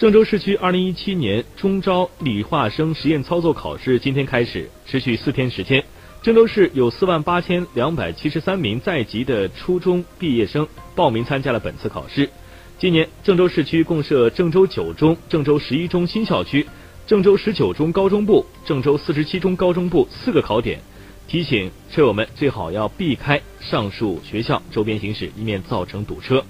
郑州市区2017年中招理化生实验操作考试今天开始，持续四天时间。郑州市有4万8千273名在籍的初中毕业生报名参加了本次考试。今年郑州市区共设郑州九中、郑州十一中新校区、郑州十九中高中部、郑州四十七中高中部四个考点。提醒车友们最好要避开上述学校周边行驶，以免造成堵车。